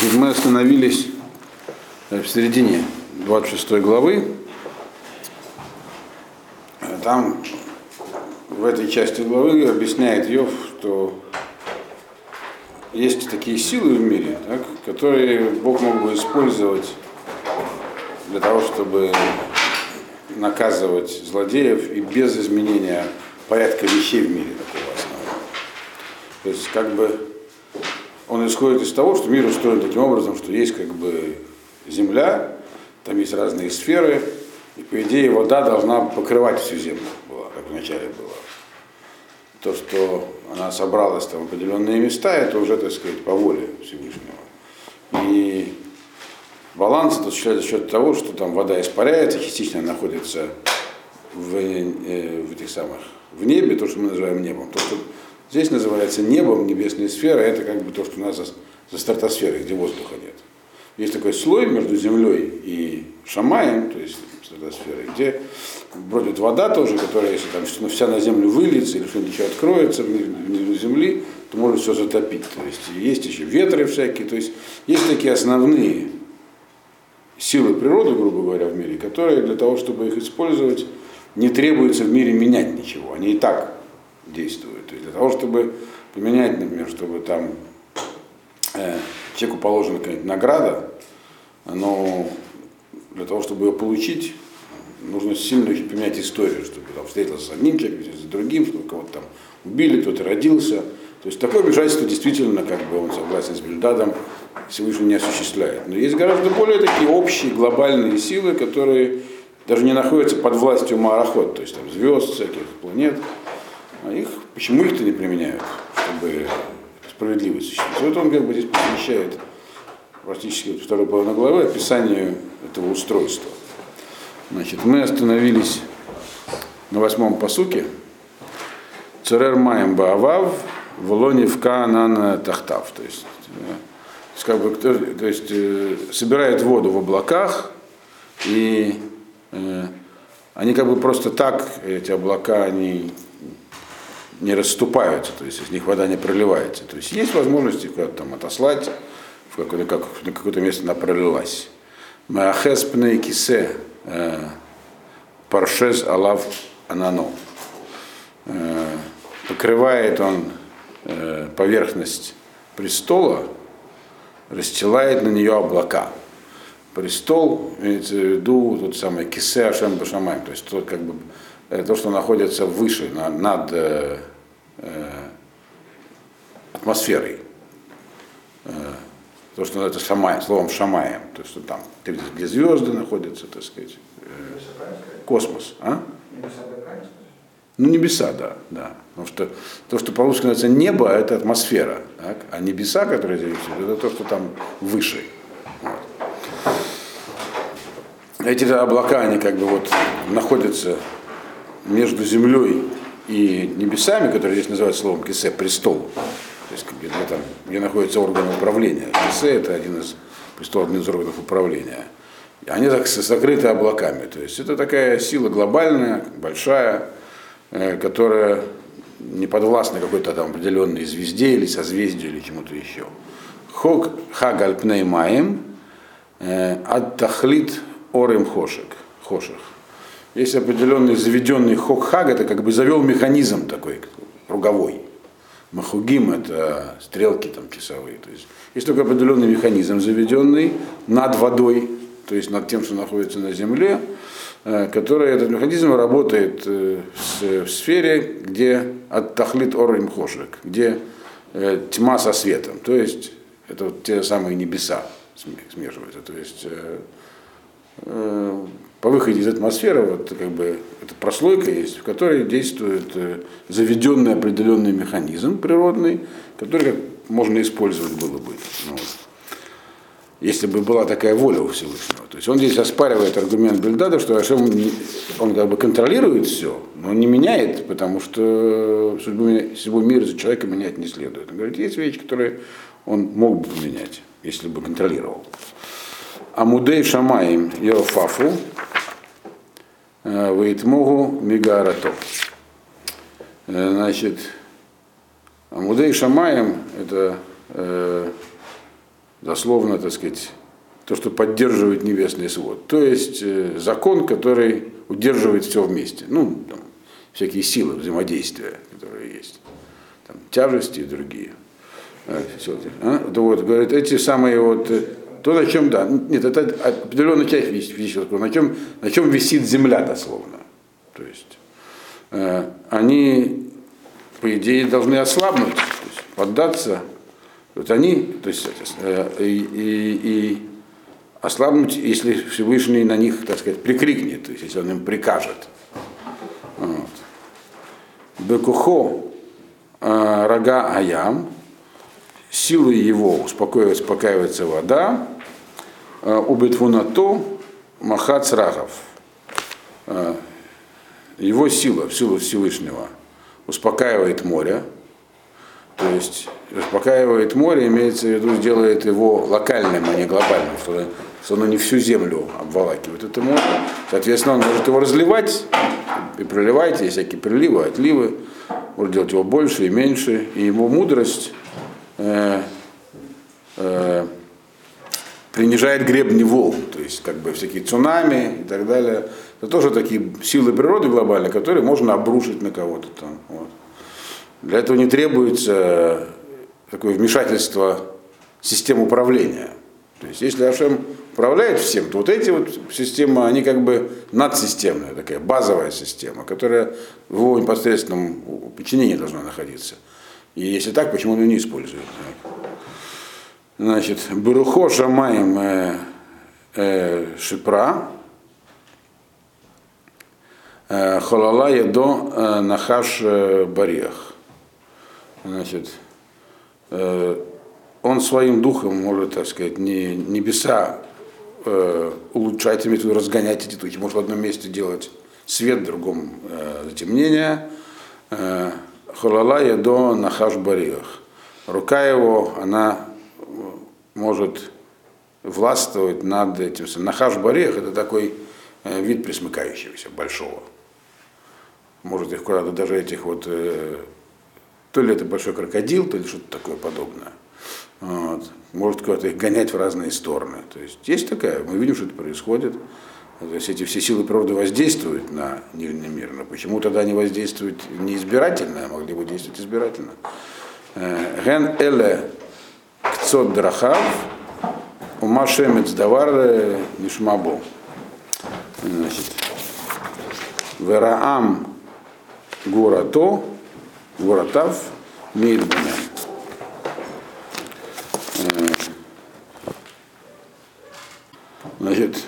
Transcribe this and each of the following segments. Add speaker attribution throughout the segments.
Speaker 1: Значит, мы остановились в середине 26 главы. Там в этой части главы объясняет Йов, что есть такие силы в мире, так, которые Бог мог бы использовать для того, чтобы наказывать злодеев и без изменения порядка вещей в мире такого. То есть как бы он исходит из того, что мир устроен таким образом, что есть как бы земля, там есть разные сферы, и по идее вода должна покрывать всю землю, была, как вначале было. То, что она собралась там в определенные места, это уже, так сказать, по воле Всевышнего. И баланс осуществляется за счет того, что там вода испаряется, частично находится в, э, в этих самых в небе, то, что мы называем небом. То, что Здесь называется небом небесные сферы, это как бы то, что у нас за, за стратосферой, где воздуха нет. Есть такой слой между Землей и Шамаем, то есть стратосферой, где бродит вода тоже, которая, если там вся на Землю выльется или что-нибудь еще откроется внизу Земли, то может все затопить. То есть есть еще ветры всякие, то есть есть такие основные силы природы, грубо говоря, в мире, которые для того, чтобы их использовать, не требуется в мире менять ничего. Они и так действуют. То есть для того, чтобы поменять, например, чтобы там э, человеку положена какая-нибудь награда, но для того, чтобы ее получить, нужно сильно поменять историю, чтобы там встретился с одним человеком, с другим, чтобы кого-то там убили, кто-то родился. То есть такое вмешательство действительно, как бы он согласен с Бельдадом, Всевышний не осуществляет. Но есть гораздо более такие общие глобальные силы, которые даже не находятся под властью Марахот, то есть там звезд, всяких планет, а их, почему их-то не применяют, чтобы справедливость существовать? Вот он как бы здесь посвящает практически второй половину главы описанию этого устройства. Значит, мы остановились на восьмом посуке. Церер Маем Баавав, Волоне в Каанана Тахтав. То есть, как бы, то есть э, собирает воду в облаках, и э, они как бы просто так, эти облака, они не расступаются, то есть из них вода не проливается. То есть есть возможность их куда-то там отослать, в какое-то, как, на какое-то место она пролилась. Маахес пней кисе э, паршез алав анано. Э, покрывает он э, поверхность престола, расстилает на нее облака. Престол, имеется в виду тот самый кисе Ашем Башамай, то есть тот как бы то, что находится выше, над Э, атмосферой. Э, то, что это шамай, словом шамаем, то, что там, где звезды находятся, так сказать, э, космос. А? Ну, небеса, да, да. Потому что то, что по-русски называется небо, это атмосфера. Так? А небеса, которые здесь, это то, что там выше. Вот. Эти облака, они как бы вот находятся между землей и небесами, которые здесь называют словом кисе, престол, то есть где, там, где находится орган управления. Кисе это один из престол, один из органов управления. И они так закрыты облаками. То есть это такая сила глобальная, большая, э, которая не подвластна какой-то там определенной звезде или созвездию или чему-то еще. Хог хагаль маем э, ад тахлит орем хошек. Хошек есть определенный заведенный хокхаг, это как бы завел механизм такой круговой. Махугим это стрелки там часовые. То есть есть только определенный механизм заведенный над водой, то есть над тем, что находится на земле, э, который этот механизм работает э, в сфере, где от тахлит хошек, где э, тьма со светом. То есть это вот те самые небеса смешиваются. То есть по выходе из атмосферы вот как бы эта прослойка есть, в которой действует э, заведенный определенный механизм природный, который как можно использовать было бы. Ну. Если бы была такая воля у Всевышнего. То есть он здесь оспаривает аргумент Бельдада, что Ашем, он как бы контролирует все, но не меняет, потому что судьбу, судьбу мира за человека менять не следует. Он говорит, есть вещи, которые он мог бы поменять, если бы контролировал. Амудей Шамаем Йофафу Вейтмогу Мигарато. Значит, Амудей Шамаем это э, дословно, так сказать, то, что поддерживает небесный свод. То есть э, закон, который удерживает все вместе. Ну, там, всякие силы взаимодействия, которые есть. Там, тяжести и другие. А, все, а? Вот, говорит, эти самые вот, э, то, на чем, да, нет, это определенная часть физического, на чем, на чем висит земля дословно. То есть э, они, по идее, должны ослабнуть, то есть, поддаться. Вот они, то есть, э, и, и ослабнуть, если Всевышний на них, так сказать, прикрикнет, то есть если он им прикажет. Вот. Бекухо э, рога аям, силой его успокаивается, вода, э, убитвунато махац рагов. Э, его сила, сила Всевышнего, успокаивает море, то есть успокаивает море, имеется в виду, делает его локальным, а не глобальным, что что оно не всю землю обволакивает это море. Соответственно, он может его разливать и проливать, есть всякие приливы, отливы, может делать его больше и меньше, и его мудрость э, э, принижает гребни волн, то есть как бы всякие цунами и так далее. Это тоже такие силы природы глобальные, которые можно обрушить на кого-то там. Вот. Для этого не требуется такое вмешательство систем управления. То есть если Ашем управляет всем, то вот эти вот системы, они как бы надсистемная, такая базовая система, которая в его непосредственном подчинении должна находиться. И если так, почему он ее не использует? Значит, Барухо Шамаем э, э, Шипра, э, Халала Едо э, Нахаш э, Бариах. Значит, э, он своим духом может, так сказать, не, небеса э, улучшать, виду разгонять эти тучи. Может в одном месте делать свет, в другом э, затемнение. Э, Холалая до нахаш бариях. Рука его, она может властвовать над этим. Нахаш бариях это такой э, вид присмыкающегося, большого. Может их куда-то даже этих вот, э, то ли это большой крокодил, то ли что-то такое подобное. Вот. Может куда-то их гонять в разные стороны. То есть есть такая, мы видим, что это происходит. То есть эти все силы природы воздействуют на нижний мир, но почему тогда они воздействуют не избирательно, а могли бы действовать избирательно? Э, ген эле кцот драхав, ума шемец давар нишмабо. Значит, вераам гурато, гуратав, мирбумен. Значит,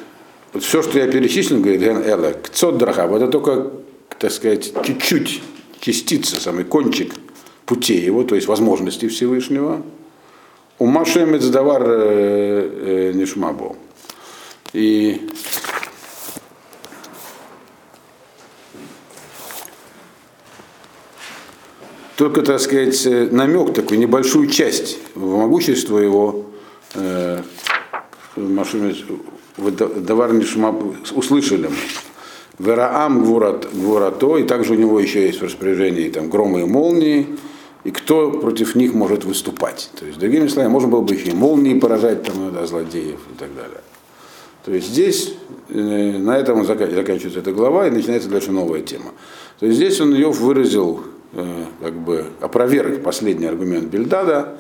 Speaker 1: вот все, что я перечислил, говорит Ген Эла, кцот драхаб, это только, так сказать, чуть-чуть, частица, самый кончик путей его, то есть возможностей Всевышнего. У Машемец давар э, э, нишмабо. И только, так сказать, намек такой, небольшую часть в могущество его э, Давар услышали мы. Вераам Гвурато, и также у него еще есть в распоряжении там, громы и молнии, и кто против них может выступать. То есть, другими словами, можно было бы их и молнии поражать, там, да, злодеев и так далее. То есть здесь, э, на этом заканчивается эта глава, и начинается дальше новая тема. То есть здесь он ее выразил, э, как бы опроверг последний аргумент Бельдада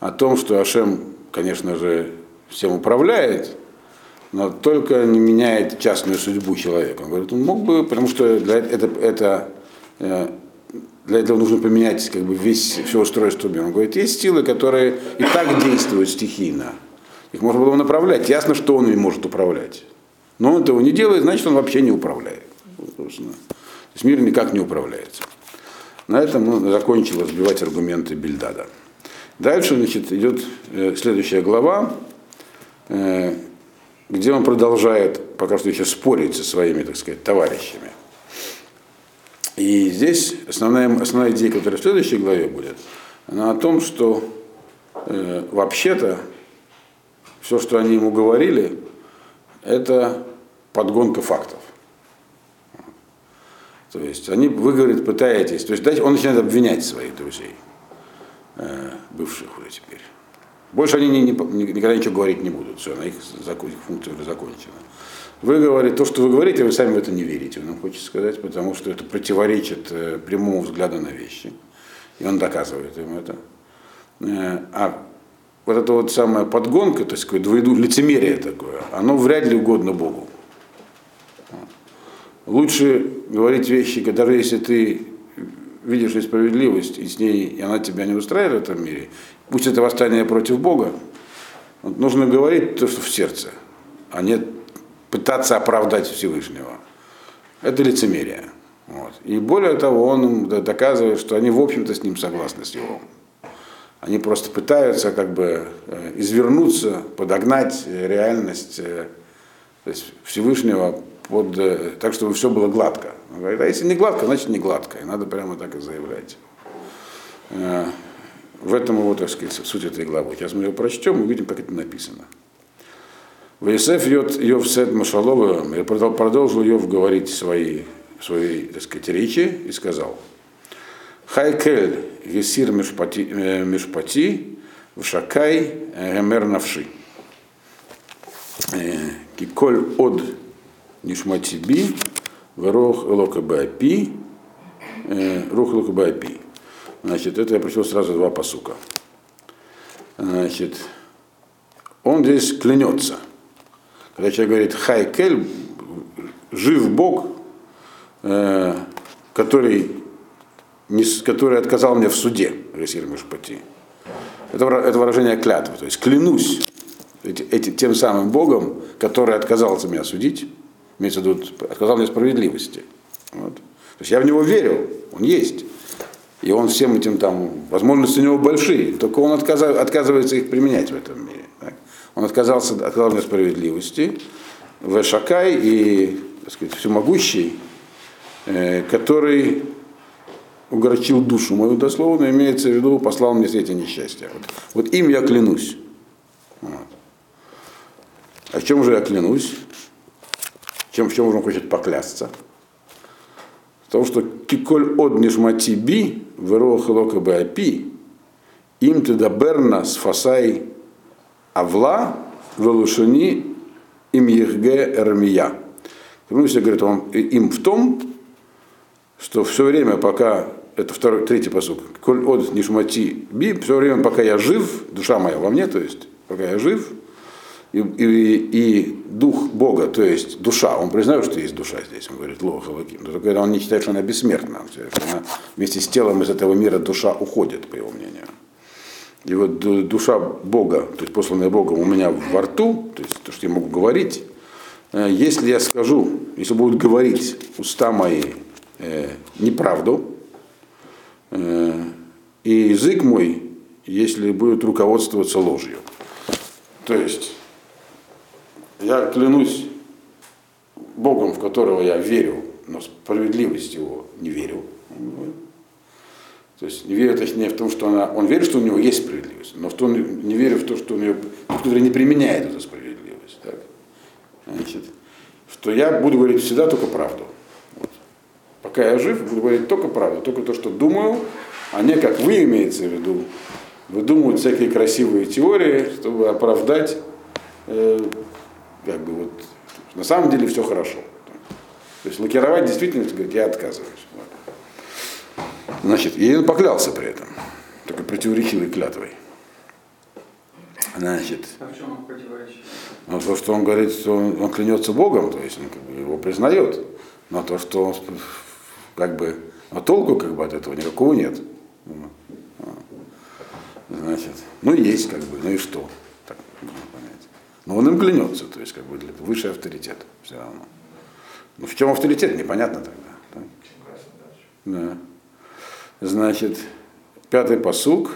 Speaker 1: о том, что Ашем, конечно же, всем управляет, но только не меняет частную судьбу человека. Он говорит, он мог бы, потому что для, это, это, э, для этого нужно поменять как бы весь, все устройство мира. Он говорит, есть силы, которые и так действуют стихийно. Их можно было направлять. Ясно, что он не может управлять. Но он этого не делает, значит, он вообще не управляет. То есть мир никак не управляется. На этом он закончил разбивать аргументы Бельдада. Дальше значит, идет э, следующая глава, э, где он продолжает пока что еще спорить со своими, так сказать, товарищами. И здесь основная, основная идея, которая в следующей главе будет, она о том, что э, вообще-то все, что они ему говорили, это подгонка фактов. То есть они, вы, говорит, пытаетесь, то есть он начинает обвинять своих друзей, э, бывших уже теперь. Больше они не, не, никогда ничего говорить не будут. Все, на их, закон, их функция закончена. Вы говорите, то, что вы говорите, вы сами в это не верите, нам хочется сказать, потому что это противоречит э, прямому взгляду на вещи. И он доказывает им это. Э, а вот эта вот самая подгонка, то есть такое двойду, лицемерие такое, оно вряд ли угодно Богу. Лучше говорить вещи, даже если ты видишь несправедливость, и с ней и она тебя не устраивает в этом мире, пусть это восстание против Бога, вот нужно говорить то, что в сердце, а не пытаться оправдать Всевышнего. Это лицемерие. Вот. И более того, он доказывает, что они, в общем-то, с ним согласны с его. Они просто пытаются как бы э, извернуться, подогнать реальность э, то есть Всевышнего под, э, так, чтобы все было гладко. Он говорит, а если не гладко, значит не гладко. И надо прямо так и заявлять. В этом его, так сказать, суть этой главы. Сейчас мы ее прочтем и увидим, как это написано. Ваисеф Йов Сед Машалова продолжил Йов говорить свои, свои так сказать, речи и сказал, Хайкель Гесир Мишпати, э, Вшакай Гемер Навши. Э, Киколь Од Нишмати Би Верох Локабапи э, Рух Локабапи. Значит, это я прочел сразу два посука. Значит, он здесь клянется. Когда человек говорит Хайкель, жив Бог, э, который, не, который отказал мне в суде, Ресир Мишпати. Это, это выражение клятвы, то есть клянусь эти, эти, тем самым Богом, который отказался меня судить, имеется в виду, отказал мне справедливости. Вот. То есть я в него верил, он есть. И он всем этим там, возможности у него большие, только он отказывается их применять в этом мире. Так? Он отказался от главной справедливости, Вешакай и так сказать, всемогущий, э, который угорчил душу мою дословно, имеется в виду, послал мне все эти несчастья. Вот, вот им я клянусь. Вот. А в чем же я клянусь? Чем, в чем он хочет поклясться? В том, что киколь од нишмати би, верох лока апи, им тедаберна с фасай Авла Велушани им Ехге Эрмия. Помните, говорит он им в том, что все время, пока, это второй, третий посук, коль от нишмати би, все время, пока я жив, душа моя во мне, то есть, пока я жив, и, и, и дух Бога, то есть душа, он признает, что есть душа здесь, он говорит, лоха лаким, но только он не считает, что она бессмертна, что она вместе с телом из этого мира душа уходит, по его мнению. И вот душа Бога, то есть посланная Богом у меня во рту, то есть то, что я могу говорить, э, если я скажу, если будут говорить уста мои э, неправду, э, и язык мой, если будет руководствоваться ложью. То есть я клянусь Богом, в которого я верю, но справедливость его не верю. То есть не верит точнее в том, что она, он верит, что у него есть справедливость, но в том, не верит в то, что у него, который не применяет эту справедливость. Так? Значит, что я буду говорить всегда только правду. Вот. Пока я жив, буду говорить только правду, только то, что думаю, а не как вы имеете в виду, выдумывать всякие красивые теории, чтобы оправдать, э, как бы вот, на самом деле все хорошо. То есть лакировать действительность, говорит, я отказываюсь. Значит, и он поклялся при этом, такой противоречивой клятвой. Значит,
Speaker 2: а в чем он противоречит?
Speaker 1: Ну, то, что он говорит, что он, он клянется Богом, то есть он как бы, его признает, но то, что он как бы, но толку как бы от этого никакого нет. Значит, ну есть как бы, ну и что? Так, понять. Но он им клянется, то есть как бы высший авторитет все равно. Ну в чем авторитет, непонятно тогда. Так? Да. Значит, пятый посук.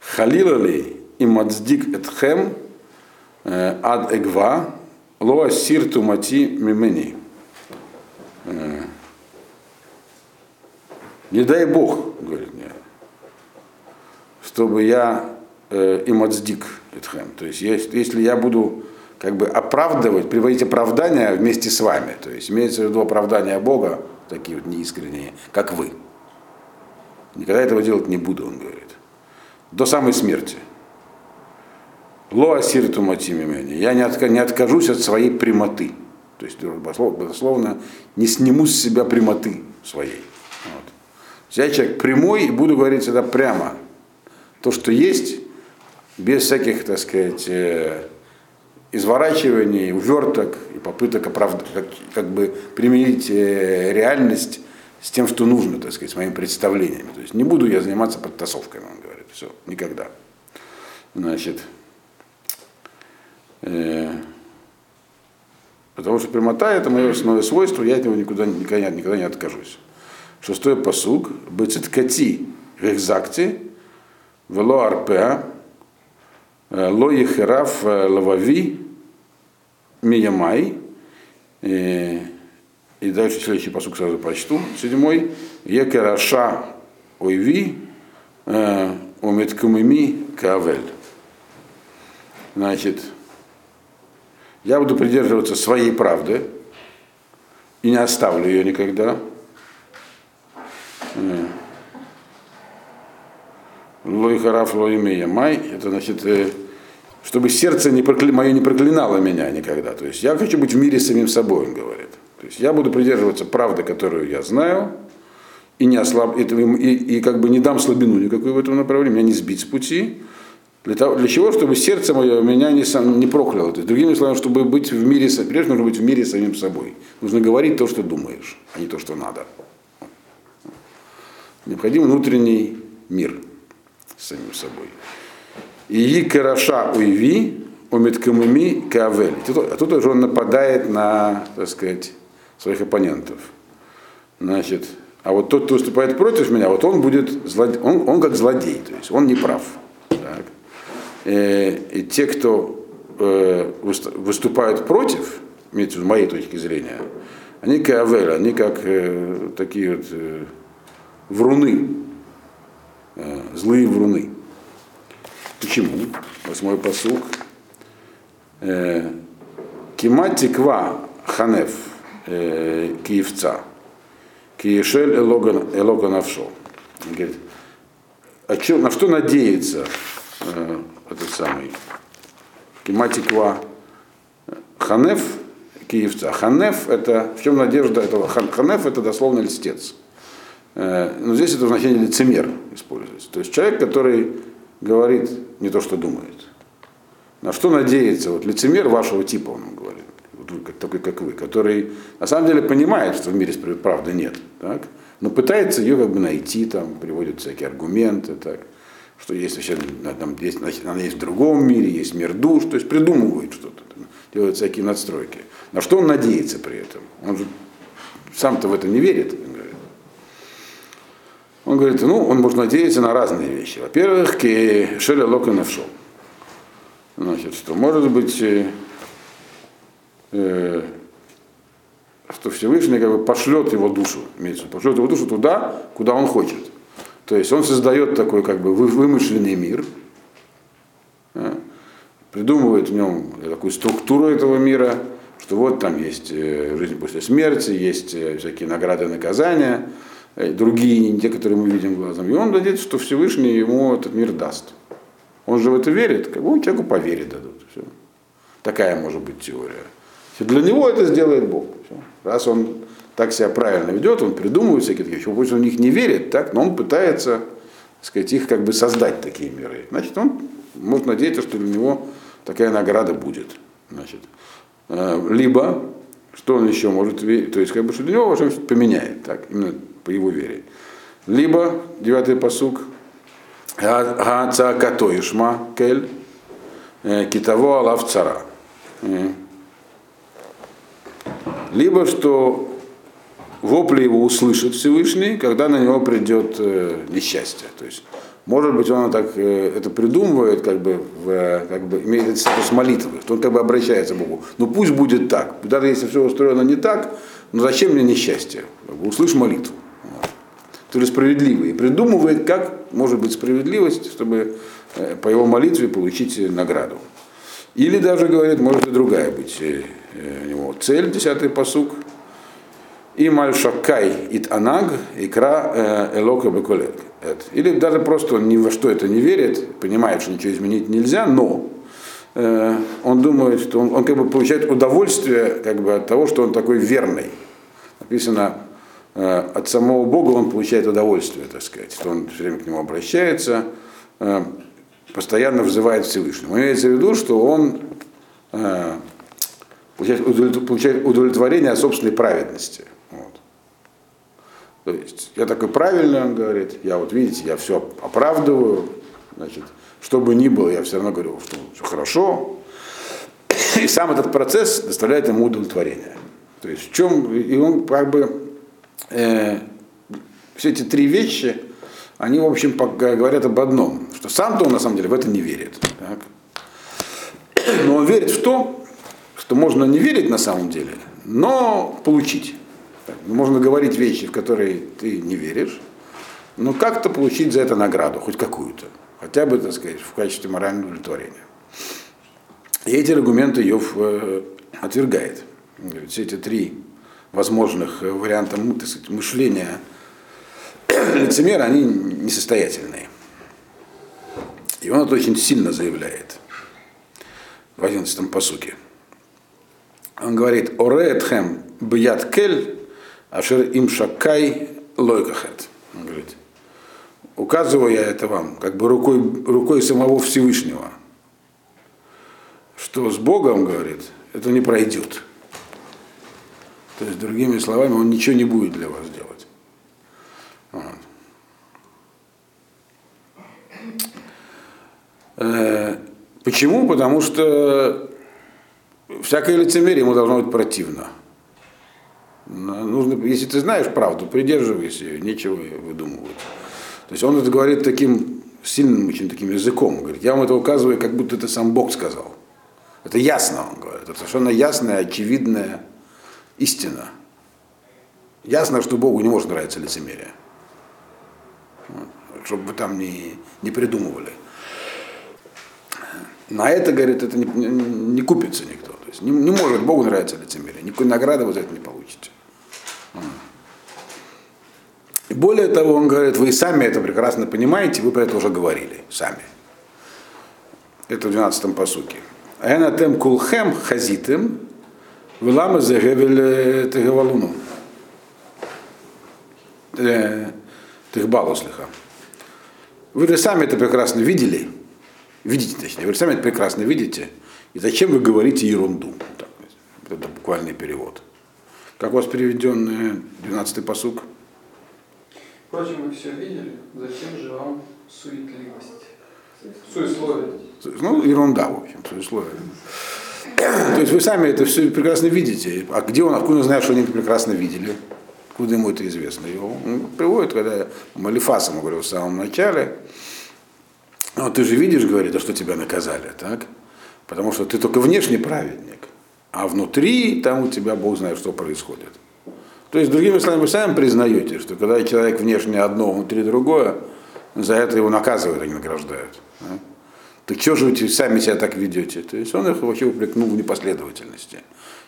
Speaker 1: Халилали и мацдик этхем э, ад эгва лоа сирту мати мимени. Не дай Бог, говорит мне, чтобы я э, им отсдик этхем. То есть если я буду как бы оправдывать, приводить оправдания вместе с вами, то есть имеется в виду оправдания Бога, такие вот неискренние, как вы. Никогда этого делать не буду, он говорит. До самой смерти. Ло асирту матимимени. Я не, отка- не откажусь от своей прямоты. То есть, безусловно, не сниму с себя прямоты своей. Вот. Я человек прямой и буду говорить всегда прямо. То, что есть, без всяких, так сказать, э, изворачиваний, уверток и попыток оправдать, как, как бы применить э, реальность с тем, что нужно, так сказать, с моими представлениями. То есть не буду я заниматься подтасовками, он говорит. Все, никогда. Значит, э, потому что прямота это мое основное свойство, я от него никуда, никогда, никогда не откажусь. Шестой посуг. Бециткати рехзакти, вело арпеа, ло ехераф э, лавави, миямай. Э, И дальше следующий посуг сразу прочту. Седьмой. Екераша ойви, уметкумими кавель. Значит, я буду придерживаться своей правды и не оставлю ее никогда. Лой хараф лой май, это значит, э, чтобы сердце не прокля... мое не проклинало меня никогда. То есть я хочу быть в мире с самим собой, он говорит. То есть я буду придерживаться правды, которую я знаю, и, не ослаб... и, и, и как бы не дам слабину никакой в этом направлении, меня не сбить с пути. Для, того, для чего? Чтобы сердце мое меня не, сам, не прокляло. То есть, другими словами, чтобы быть в мире, прежде нужно быть в мире с самим собой. Нужно говорить то, что думаешь, а не то, что надо. Необходим внутренний мир с самим собой. И караша уйви, умиткамуми кавель. А тут уже он нападает на, так сказать, своих оппонентов. Значит, а вот тот, кто выступает против меня, вот он будет злодей, он, он как злодей, то есть он не прав. Так. И, э, и те, кто э, выступают против, имеется в моей точки зрения, они кавель, они как э, такие вот э, вруны, э, злые вруны. Почему? Восьмой посуг. Кимат тиква ханеф э, киевца. Киешель элога навшо. Говорит, а че, на что надеется э, этот самый Киматиква Ханеф киевца. Ханеф это, в чем надежда этого? Ханеф это дословно льстец. Э, но здесь это значение лицемер используется. То есть человек, который говорит не то, что думает. На что надеется вот лицемер вашего типа, он говорит, вот такой, как вы, который на самом деле понимает, что в мире правды нет, так? но пытается ее как бы найти, там, приводит всякие аргументы, так, что есть вообще, там, есть, она есть в другом мире, есть мир душ, то есть придумывает что-то, делает всякие надстройки. На что он надеется при этом? Он же сам-то в это не верит. Он говорит, ну, он может надеяться на разные вещи. Во-первых, к Шеля Лока нашел. Значит, что может быть, э, э, что Всевышний как бы пошлет его душу, имеется, пошлет его душу туда, куда он хочет. То есть он создает такой как бы вымышленный мир, да, придумывает в нем такую структуру этого мира, что вот там есть э, жизнь после смерти, есть э, всякие награды наказания, Э, другие, не те, которые мы видим глазом. И он надеется, что Всевышний ему этот мир даст. Он же в это верит, как бы человеку поверит дадут. Все. Такая может быть теория. Для него это сделает Бог. Все. Раз он так себя правильно ведет, он придумывает всякие такие вещи, пусть он в них не верит, так, но он пытается сказать, их как бы создать такие миры. Значит, он может надеяться, что для него такая награда будет. Значит, э, либо, что он еще может верить, то есть, как бы, что для него что поменяет, так, именно по его вере. Либо, девятый посук, Гаца Ишма Кель, э, Китаво Алав Цара. Э. Либо что вопли его услышит Всевышний, когда на него придет э, несчастье. То есть, может быть, он так это придумывает, как бы, в, как бы имеет статус молитвы, что он как бы обращается к Богу. Но пусть будет так. Даже если все устроено не так, но зачем мне несчастье? Услышь молитву который справедливый, и придумывает, как может быть справедливость, чтобы э, по его молитве получить награду. Или даже, говорит, может и другая быть э, у него цель, десятый посук. И мальшакай ит анаг икра э, элока беколет. Или даже просто он ни во что это не верит, понимает, что ничего изменить нельзя, но э, он думает, что он, он как бы получает удовольствие как бы, от того, что он такой верный. Написано, э, от самого Бога он получает удовольствие, так сказать, что он все время к нему обращается, э, постоянно взывает Всевышнему. Имеется в виду, что он э, получает удовлетворение от собственной праведности. Вот. То есть я такой правильный, он говорит, я вот видите, я все оправдываю, значит, что бы ни было, я все равно говорю, что все хорошо. И сам этот процесс доставляет ему удовлетворение. То есть в чем, и он как бы, э, все эти три вещи, они, в общем, говорят об одном, что сам-то он на самом деле в это не верит. Так? Но он верит в то, что можно не верить на самом деле, но получить. Можно говорить вещи, в которые ты не веришь, но как-то получить за это награду, хоть какую-то. Хотя бы, так сказать, в качестве морального удовлетворения. И эти аргументы Йов э, отвергает. Все эти три возможных э, варианта так сказать, мышления лицемера, они несостоятельные. И он это очень сильно заявляет в 11 посуке. Он говорит, Ореетхем бьят кель, ашер им шакай лойкахет. Он говорит, указываю я это вам, как бы рукой, рукой самого Всевышнего, что с Богом, говорит, это не пройдет. То есть, другими словами, он ничего не будет для вас делать. Вот. Э, почему? Потому что всякое лицемерие ему должно быть противно. Нужно, если ты знаешь правду, придерживайся ее, нечего выдумывать. То есть он это говорит таким сильным очень таким языком. Говорит, я вам это указываю, как будто это сам Бог сказал. Это ясно, он говорит. Это совершенно ясная, очевидная истина. Ясно, что Богу не может нравиться лицемерие. Вот. Чтобы вы там не, не придумывали. На это, говорит, это не, не, купится никто. То есть не, не может Богу нравиться лицемерие. Никакой награды вы за это не получите. И более того, он говорит, вы сами это прекрасно понимаете, вы про это уже говорили, сами. Это в 12-м посуке. Энатем кулхем хазитым, вылама загевель тегавалуну. Тегбалу слыха. Вы сами это прекрасно видели, видите, точнее, вы сами это прекрасно видите, и зачем вы говорите ерунду? Так, это буквальный перевод. Как у вас переведен 12-й посук?
Speaker 2: Впрочем, вы все видели, зачем же вам суетливость? Суесловие.
Speaker 1: Ну, ерунда, в общем, суесловие. То есть вы сами это все прекрасно видите. А где он, откуда он знает, что они это прекрасно видели? Откуда ему это известно? Его приводит, когда Малифас ему говорил в самом начале, ну, ты же видишь, говорит, а что тебя наказали, так? Потому что ты только внешний праведник, а внутри там у тебя Бог знает, что происходит. То есть, другими словами, вы сами признаете, что когда человек внешне одно, внутри другое, за это его наказывают, а не награждают. Да? Так что же вы сами себя так ведете? То есть он их вообще упрекнул в непоследовательности.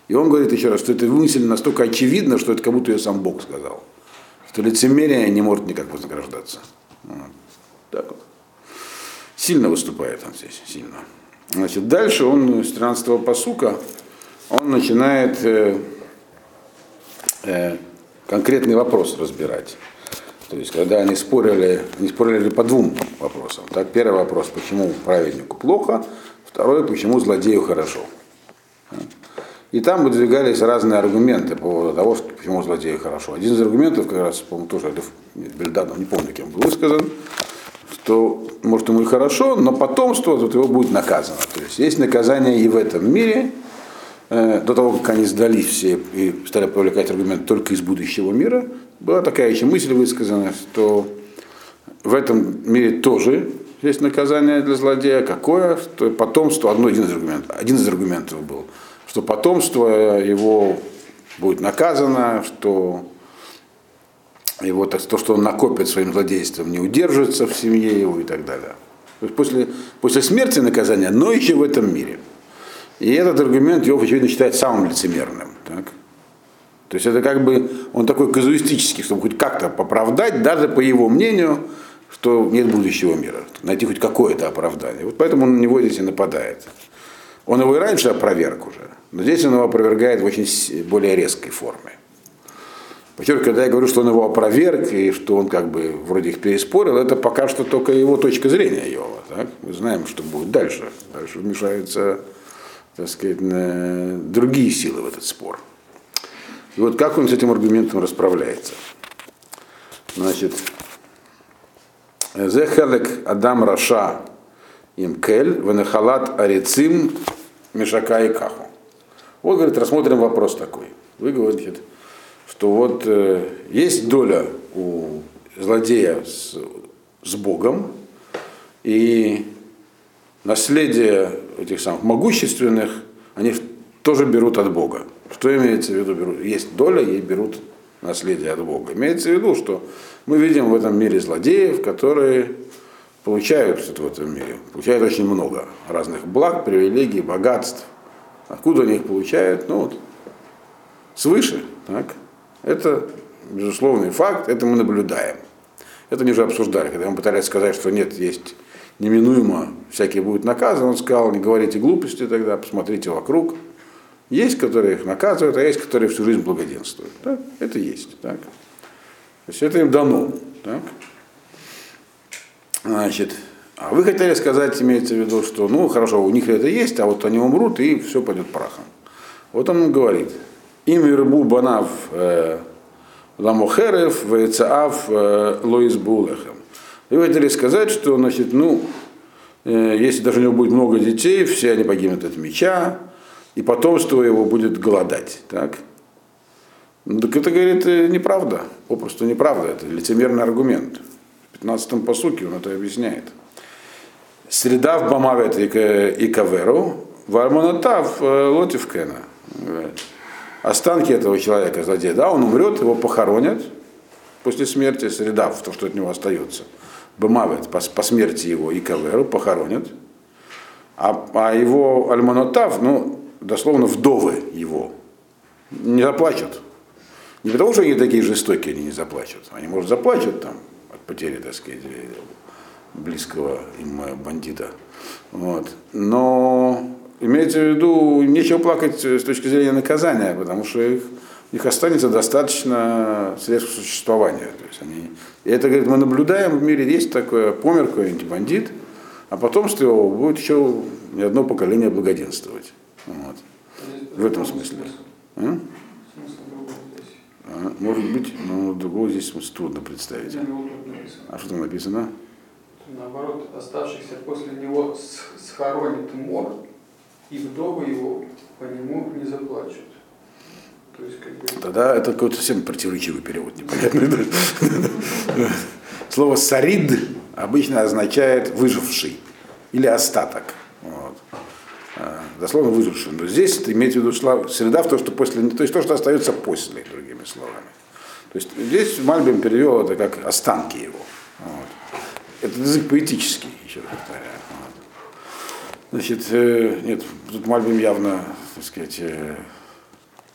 Speaker 1: И он говорит еще раз, что это мысль настолько очевидна, что это как будто ее сам Бог сказал. Что лицемерие не может никак вознаграждаться. Вот. Так вот. Сильно выступает он здесь, сильно. Значит, дальше он с 13-го посука, он начинает э, э, конкретный вопрос разбирать. То есть, когда они спорили, они спорили по двум вопросам. Так, первый вопрос, почему праведнику плохо, второй, почему злодею хорошо. И там выдвигались разные аргументы по поводу того, почему злодею хорошо. Один из аргументов, как раз, по-моему, тоже Бельданов, не помню, кем был высказан, что, может, ему и хорошо, но потомство тут его будет наказано. То есть есть наказание и в этом мире, Э, до того, как они сдались все и стали привлекать аргумент только из будущего мира, была такая еще мысль высказана, что в этом мире тоже есть наказание для злодея. Какое? Что потомство, одно, один из аргументов, один из аргументов был, что потомство его будет наказано, что его, то, что он накопит своим злодейством, не удержится в семье его и так далее. То есть после, после смерти наказания, но еще в этом мире. И этот аргумент Иов, очевидно, считает самым лицемерным. Так? То есть это как бы, он такой казуистический, чтобы хоть как-то оправдать, даже по его мнению, что нет будущего мира. Найти хоть какое-то оправдание. Вот поэтому он на него здесь и нападает. Он его и раньше опроверг уже, но здесь он его опровергает в очень более резкой форме. Во-первых, когда я говорю, что он его опроверг, и что он как бы вроде их переспорил, это пока что только его точка зрения Иова. Так? Мы знаем, что будет дальше. Дальше вмешаются, так сказать, другие силы в этот спор. И вот как он с этим аргументом расправляется. Значит, Зехелек Адам Раша им кель, венехалат арицим мешака и каху. Вот, говорит, рассмотрим вопрос такой. Вы говорите, что вот э, есть доля у злодея с, с Богом, и наследие этих самых могущественных, они тоже берут от Бога. Что имеется в виду? Берут? Есть доля и берут наследие от Бога. Имеется в виду, что мы видим в этом мире злодеев, которые получают что-то в этом мире. Получают очень много разных благ, привилегий, богатств. Откуда они их получают? Ну вот, свыше. Так? Это безусловный факт, это мы наблюдаем. Это не уже обсуждали, когда мы пытались сказать, что нет, есть неминуемо всякие будут наказаны, он сказал, не говорите глупости тогда, посмотрите вокруг. Есть, которые их наказывают, а есть, которые всю жизнь благоденствуют. Так? Это есть. Так? То есть это им дано. Так? Значит, а вы хотели сказать, имеется в виду, что, ну, хорошо, у них это есть, а вот они умрут, и все пойдет прахом. Вот он говорит, им рыбу банав э, ламохерев, вейцаав э, лоис булехем. Вы хотели сказать, что, значит, ну, э, если даже у него будет много детей, все они погибнут от меча, и потомство его будет голодать. Так? Ну, так это, говорит, неправда, попросту неправда, это лицемерный аргумент. 15-м посуке он это объясняет. Среда в Бамавет и Каверу, Вармонатав э, лотив Кена. Останки этого человека, злодея, да, он умрет, его похоронят после смерти, среда в то, что от него остается. Бамавет, по, по смерти его и Каверу похоронят. А, а его Альманотав, ну, дословно вдовы его, не заплачут. Не потому, что они такие жестокие, они не заплачут. Они, может, заплачут там, потери, так сказать, близкого им бандита. Вот. Но имеется в виду, нечего плакать с точки зрения наказания, потому что их, их останется достаточно средств существования. То есть они, и это, говорит, мы наблюдаем в мире, есть такое, помер какой-нибудь бандит, а потомство его будет еще не одно поколение благоденствовать. Вот. В этом смысле. А? А, может быть, но другого здесь трудно представить. А что там написано?
Speaker 2: Наоборот, оставшихся после него схоронит мор, и вдовы его по нему не заплачут.
Speaker 1: То есть, как бы... Тогда это какой-то совсем противоречивый перевод, непонятный. Слово сарид обычно означает выживший или остаток. Дословно выживший. Но здесь это имеется в виду среда в том, что после, то есть то, что остается после, другими словами. То есть здесь Мальбим перевел это как останки его. Вот. Это язык поэтический, еще раз повторяю. Вот. Значит, э, нет, тут Мальбим явно, так сказать, э,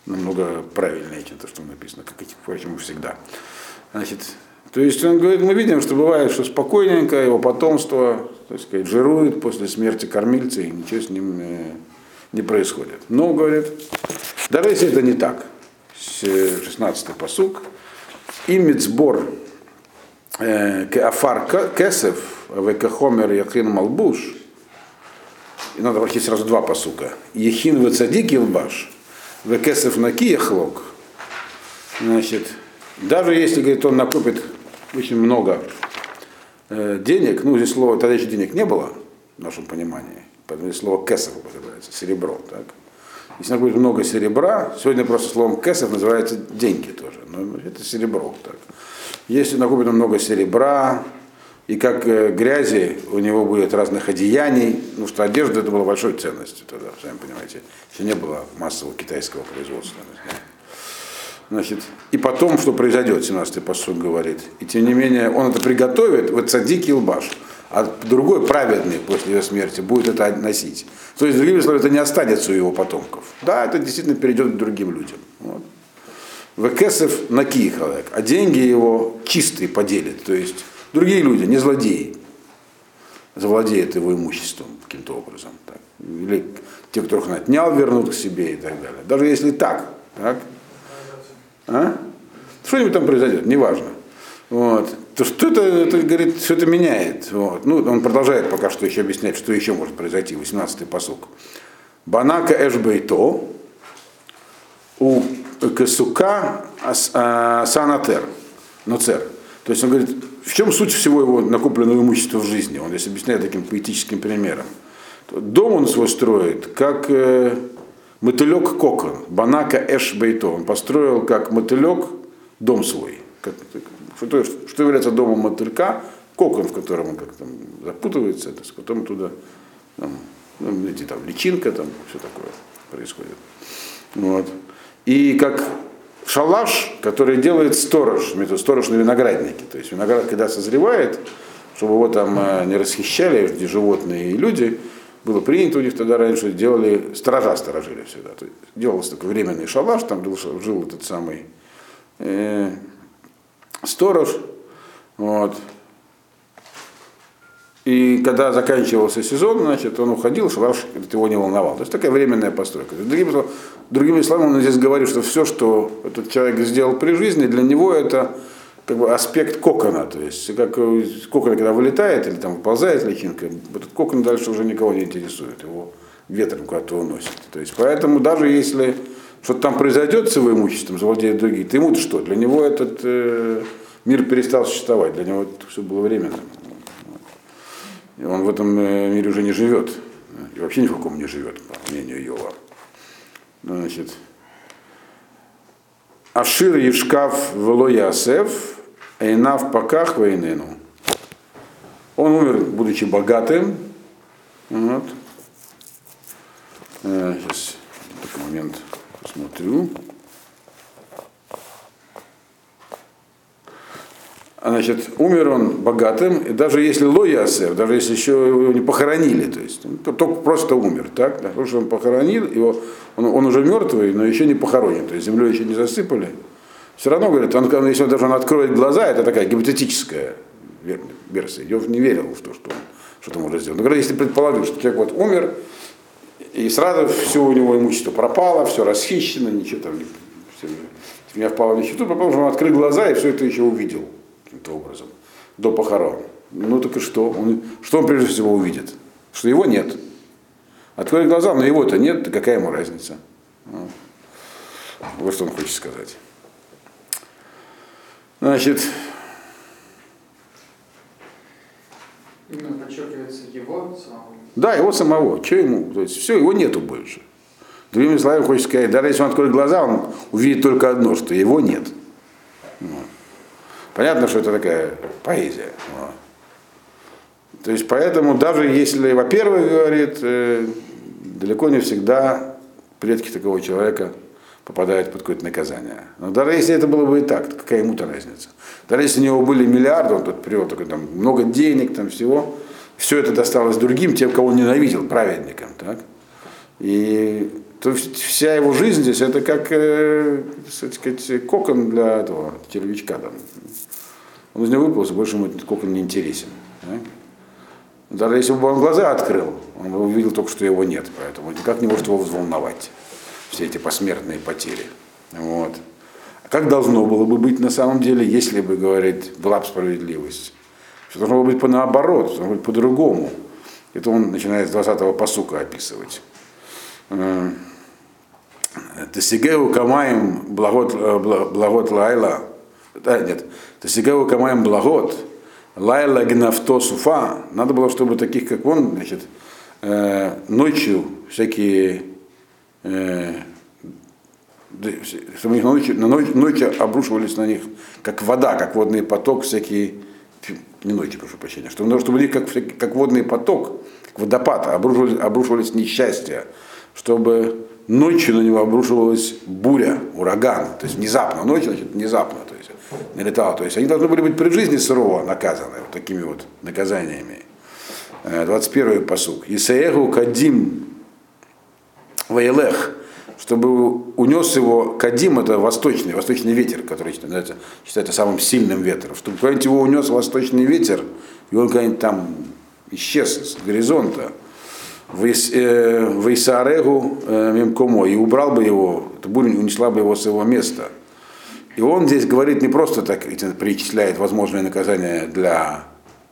Speaker 1: намного правильнее, чем то, что написано, как, впрочем, всегда. Значит, то есть он говорит, мы видим, что бывает, что спокойненько его потомство, так сказать, жирует после смерти кормильца, и ничего с ним не, не происходит. Но, говорит, даже если это не так, 16-й посук, имит сбор э, кеафар кесев, векахомер яхин малбуш, и надо прочесть сразу два посука. Ехин вецадик илбаш, векесев накиехлок. Значит, даже если, говорит, он накопит очень много э, денег, ну, здесь слово, тогда еще денег не было, в нашем понимании, поэтому здесь слово кесов употребляется, серебро, так? Если будет много серебра, сегодня просто словом кесов называется деньги тоже, но это серебро, так? Если накопит много серебра, и как э, грязи у него будет разных одеяний, ну что одежда это была большой ценностью тогда, сами понимаете, еще не было массового китайского производства. Значит, и потом, что произойдет, 17-й посуд говорит. И тем не менее, он это приготовит, вот садик и лбаш, а другой праведный после ее смерти будет это носить. То есть, другими словами, это не останется у его потомков. Да, это действительно перейдет к другим людям. Вот. Векесов на киехалек, а деньги его чистые поделят. То есть другие люди, не злодеи, завладеют его имуществом каким-то образом. Так. Или те, которых он отнял, вернут к себе и так далее. Даже если так, так а? что-нибудь там произойдет, неважно. Вот. То что это, это говорит, что это меняет. Вот. Ну, он продолжает пока что еще объяснять, что еще может произойти, 18-й посук. Банака эшбейто, у кесука а, санатер, ноцер. То есть он говорит, в чем суть всего его накопленного имущества в жизни? Он здесь объясняет таким поэтическим примером. Дом он свой строит, как э, мотылек кокон, банака эш бейто. Он построил как мотылек дом свой. Как, что, что является домом мотылька? Кокон, в котором он как там запутывается, то есть потом туда там, ну, эти, там, личинка, там все такое происходит. Вот. И как шалаш, который делает сторож, сторож на винограднике. То есть виноград, когда созревает, чтобы его там э, не расхищали животные и люди, было принято у них тогда раньше, делали, сторожа сторожили всегда. То есть делался такой временный шалаш, там жил, жил этот самый э, сторож. Вот. И когда заканчивался сезон, значит, он уходил, шалаш его не волновал. То есть такая временная постройка. Другими, другими словами, он здесь говорит, что все, что этот человек сделал при жизни, для него это как бы аспект кокона. То есть как кокон, когда вылетает или там выползает личинка, этот кокон дальше уже никого не интересует. Его ветром куда-то уносит. То есть поэтому даже если что-то там произойдет с его имуществом, завладеют другие, то ему-то что? Для него этот э, мир перестал существовать, для него это все было временно. И он в этом э, мире уже не живет. И вообще ни в каком не живет, по мнению Йова. Значит, Ашир Ешкав Вело Ясев, Эйнав Паках Вейнену. Он умер, будучи богатым. Вот. Сейчас такой момент посмотрю. Значит, умер он богатым, и даже если Лоясев, даже если еще его не похоронили, то есть то, только просто умер, так? Потому что он похоронил, его, он, он уже мертвый, но еще не похоронен, то есть землей еще не засыпали. Все равно, говорят, он, если даже он откроет глаза, это такая гипотетическая версия. Йов не верил в то, что он что-то может сделать. Но говорят, если предположить, что человек вот умер, и сразу все у него имущество пропало, все расхищено, ничего там, все, меня впало в нищету, потому что он открыл глаза и все это еще увидел каким-то образом до похорон. Ну так и что? Он, что он прежде всего увидит? Что его нет. Открой глаза, но его-то нет, какая ему разница? Вот что он хочет сказать. Значит,
Speaker 2: Именно подчеркивается его самого.
Speaker 1: Да, его самого. Че ему? То есть все, его нету больше. Другими словами, хочется сказать, даже если он откроет глаза, он увидит только одно, что его нет. Вот. Понятно, что это такая поэзия. То есть поэтому даже если, во-первых, говорит, э, далеко не всегда предки такого человека попадают под какое-то наказание. Но даже если это было бы и так, то какая ему-то разница? Даже если у него были миллиарды, он тут привел только там много денег, там всего, все это досталось другим, тем, кого он ненавидел, праведникам. Так? И то вся его жизнь здесь это как, э, так сказать, кокон для этого червячка. Там. Он из него выполз, больше ему этот кокон не интересен. Да? Даже если бы он глаза открыл, он увидел только, что его нет, поэтому никак не может его взволновать, все эти посмертные потери. Вот. Как должно было бы быть на самом деле, если бы, говорит, была бы справедливость? Все должно было быть наоборот, должно быть по-другому. Это он начинает с 20-го посука описывать. Э, Тесигеу камаем благот, э, благот лайла. Да, нет. Тесигеу камаем благот. Лайла гнафто суфа. Надо было, чтобы таких, как он, значит, э, ночью всякие э, чтобы них ночью, на ночь, ночью обрушивались на них, как вода, как водный поток, всякие, не ночью, прошу прощения, чтобы, чтобы у них как, как водный поток, как водопад, обрушивались, обрушивались несчастья, чтобы ночью на него обрушивалась буря, ураган, то есть внезапно, ночью, значит, внезапно, то есть налетало. То есть они должны были быть при жизни сурово наказаны вот такими вот наказаниями. 21-й э, посук. Исаегу кадим ваелех, чтобы унес его кадим, это восточный, восточный ветер, который считается, считается самым сильным ветром, чтобы куда-нибудь его унес восточный ветер, и он куда-нибудь там исчез с горизонта. Вейсарегу Мемкомо, и убрал бы его, эта буря унесла бы его с его места. И он здесь говорит не просто так, перечисляет возможные наказания для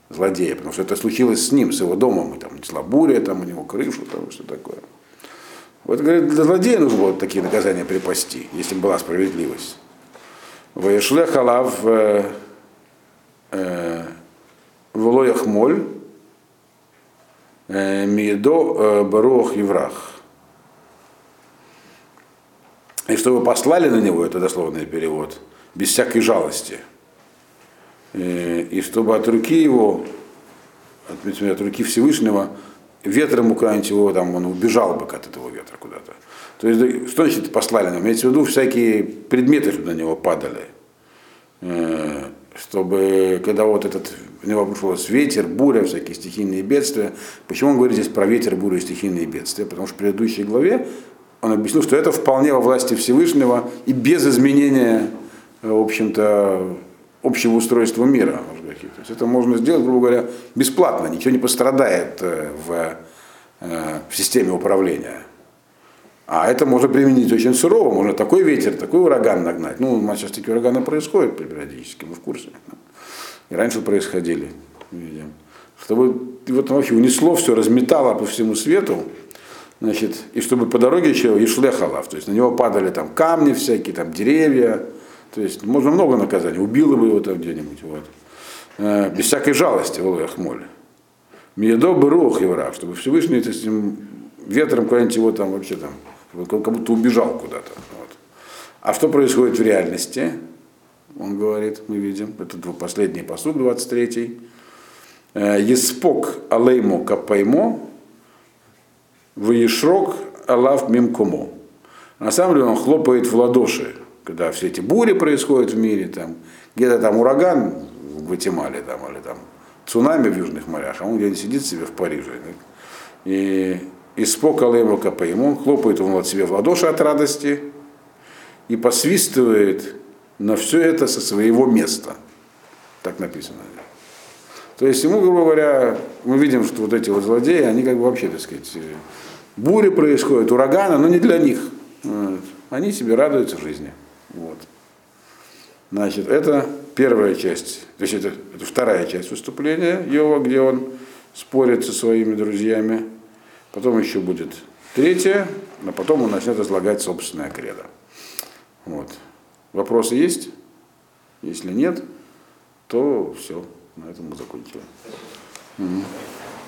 Speaker 1: злодея, потому что это случилось с ним, с его домом, и там несла буря, там у него крышу, там что такое. Вот, говорит, для злодея нужно было такие наказания припасти, если бы была справедливость. Ваешле халав волоях моль, миедо барох еврах. И чтобы послали на него, это дословный перевод, без всякой жалости. И чтобы от руки его, от, от руки Всевышнего, ветром украинить его, там, он убежал бы от этого ветра куда-то. То есть, что значит послали нам? Имеется в виду всякие предметы, на него падали. Чтобы, когда вот этот, у него пришелся ветер, буря, всякие стихийные бедствия. Почему он говорит здесь про ветер, бурю и стихийные бедствия? Потому что в предыдущей главе он объяснил, что это вполне во власти Всевышнего и без изменения, в общем-то, общего устройства мира. То есть это можно сделать, грубо говоря, бесплатно, ничего не пострадает э, в, э, в системе управления. А это можно применить очень сурово, можно такой ветер, такой ураган нагнать. Ну, у нас сейчас такие ураганы происходят периодически, мы в курсе. И раньше происходили, видим. Чтобы вот вообще унесло все, разметало по всему свету, значит, и чтобы по дороге еще и шлехалав, то есть на него падали там камни всякие, там деревья, то есть можно много наказаний, убило бы его там где-нибудь, вот. Э, без всякой жалости, Волой Ахмоль. Миедо бы рух евра, чтобы Всевышний этим ветром куда-нибудь его там вообще там, как будто убежал куда-то. Вот. А что происходит в реальности? Он говорит, мы видим, это последний посуд, 23-й. «Э, Еспок алеймо капаймо, выешрок алав мимкомо. На самом деле он хлопает в ладоши, когда все эти бури происходят в мире, там, где-то там ураган в Гватемале там, или там цунами в южных морях, а он где-нибудь сидит себе в Париже. Так? И испокал его КПМ, он хлопает он вот себе в ладоши от радости и посвистывает на все это со своего места. Так написано. То есть ему, грубо говоря, мы видим, что вот эти вот злодеи, они как бы вообще, так сказать, бури происходят, ураганы, но не для них. Вот. Они себе радуются жизни. Вот. Значит, это первая часть, то есть это, это вторая часть выступления Йова, где он спорит со своими друзьями. Потом еще будет третья, а потом он начнет излагать собственное кредо. Вот. Вопросы есть? Если нет, то все, на этом мы закончили. Угу.